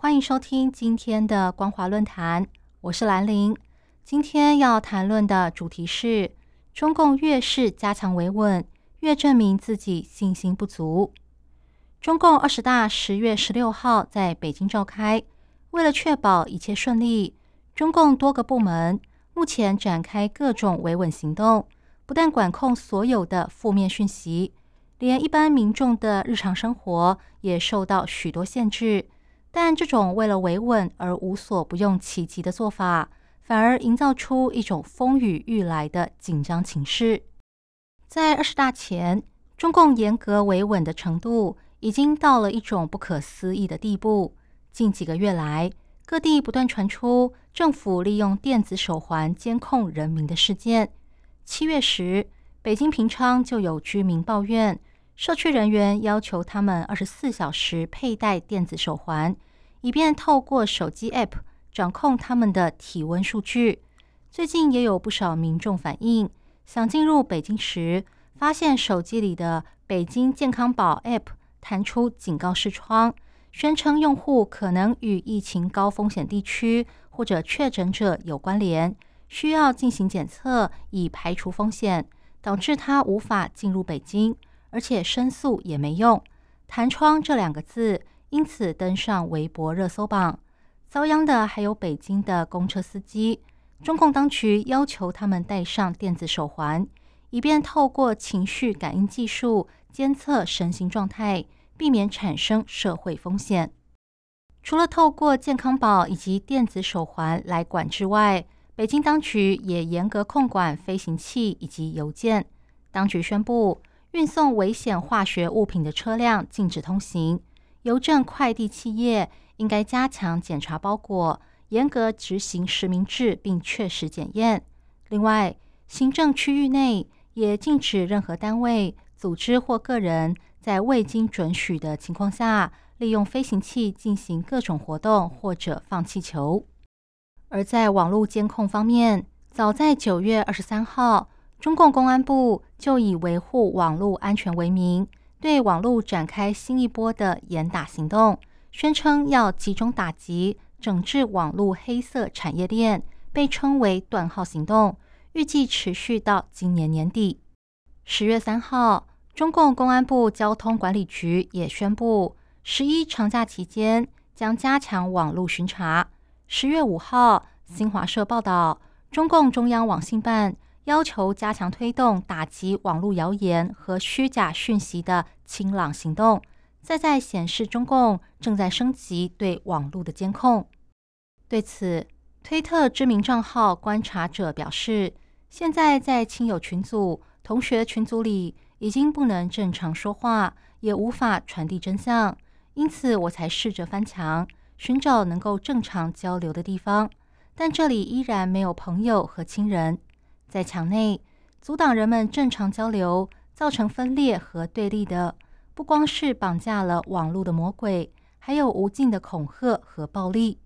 欢迎收听今天的光华论坛，我是兰玲。今天要谈论的主题是：中共越是加强维稳，越证明自己信心不足。中共二十大十月十六号在北京召开，为了确保一切顺利，中共多个部门目前展开各种维稳行动，不但管控所有的负面讯息。连一般民众的日常生活也受到许多限制，但这种为了维稳而无所不用其极的做法，反而营造出一种风雨欲来的紧张情势。在二十大前，中共严格维稳的程度已经到了一种不可思议的地步。近几个月来，各地不断传出政府利用电子手环监控人民的事件。七月时，北京平昌就有居民抱怨。社区人员要求他们二十四小时佩戴电子手环，以便透过手机 App 掌控他们的体温数据。最近也有不少民众反映，想进入北京时，发现手机里的北京健康宝 App 弹出警告视窗，宣称用户可能与疫情高风险地区或者确诊者有关联，需要进行检测以排除风险，导致他无法进入北京。而且申诉也没用，弹窗这两个字因此登上微博热搜榜。遭殃的还有北京的公车司机。中共当局要求他们戴上电子手环，以便透过情绪感应技术监测身心状态，避免产生社会风险。除了透过健康宝以及电子手环来管制外，北京当局也严格控管飞行器以及邮件。当局宣布。运送危险化学物品的车辆禁止通行。邮政快递企业应该加强检查包裹，严格执行实名制，并确实检验。另外，行政区域内也禁止任何单位、组织或个人在未经准许的情况下，利用飞行器进行各种活动或者放气球。而在网络监控方面，早在九月二十三号。中共公安部就以维护网络安全为名，对网络展开新一波的严打行动，宣称要集中打击、整治网络黑色产业链，被称为“断号行动”，预计持续到今年年底。十月三号，中共公安部交通管理局也宣布，十一长假期间将加强网络巡查。十月五号，新华社报道，中共中央网信办。要求加强推动打击网络谣言和虚假讯息的清朗行动，再在显示中共正在升级对网络的监控。对此，推特知名账号观察者表示，现在在亲友群组、同学群组里已经不能正常说话，也无法传递真相，因此我才试着翻墙，寻找能够正常交流的地方，但这里依然没有朋友和亲人。在墙内阻挡人们正常交流，造成分裂和对立的，不光是绑架了网络的魔鬼，还有无尽的恐吓和暴力。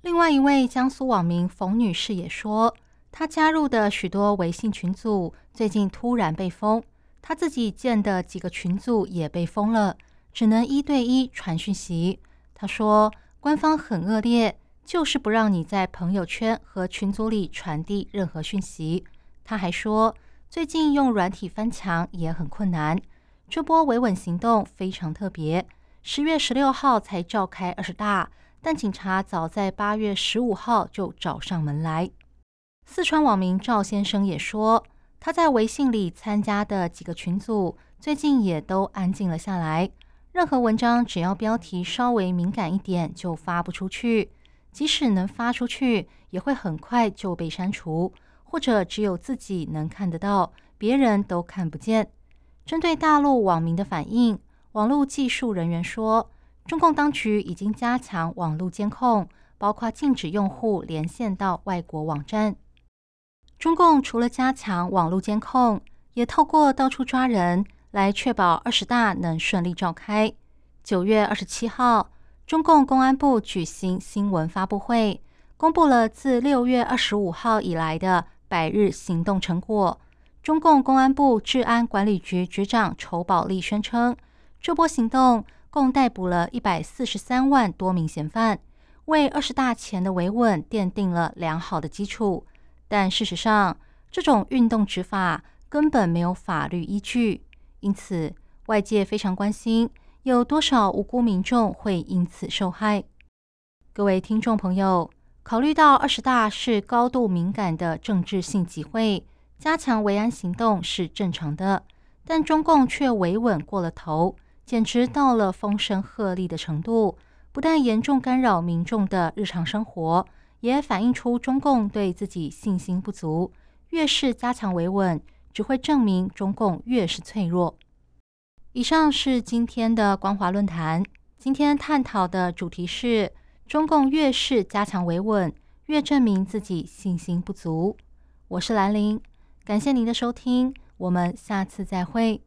另外一位江苏网民冯女士也说，她加入的许多微信群组最近突然被封，她自己建的几个群组也被封了，只能一对一传讯息。她说，官方很恶劣。就是不让你在朋友圈和群组里传递任何讯息。他还说，最近用软体翻墙也很困难。这波维稳行动非常特别，十月十六号才召开二十大，但警察早在八月十五号就找上门来。四川网民赵先生也说，他在微信里参加的几个群组最近也都安静了下来，任何文章只要标题稍微敏感一点就发不出去。即使能发出去，也会很快就被删除，或者只有自己能看得到，别人都看不见。针对大陆网民的反应，网络技术人员说，中共当局已经加强网络监控，包括禁止用户连线到外国网站。中共除了加强网络监控，也透过到处抓人来确保二十大能顺利召开。九月二十七号，中共公安部举行新闻发布会，公布了自六月二十五号以来的百日行动成果。中共公安部治安管理局局长仇宝利宣称，这波行动共逮捕了一百四十三万多名嫌犯，为二十大前的维稳奠定了良好的基础。但事实上，这种运动执法根本没有法律依据，因此外界非常关心有多少无辜民众会因此受害。各位听众朋友，考虑到二十大是高度敏感的政治性集会。加强维安行动是正常的，但中共却维稳过了头，简直到了风声鹤唳的程度。不但严重干扰民众的日常生活，也反映出中共对自己信心不足。越是加强维稳，只会证明中共越是脆弱。以上是今天的光华论坛，今天探讨的主题是：中共越是加强维稳，越证明自己信心不足。我是兰陵。感谢您的收听，我们下次再会。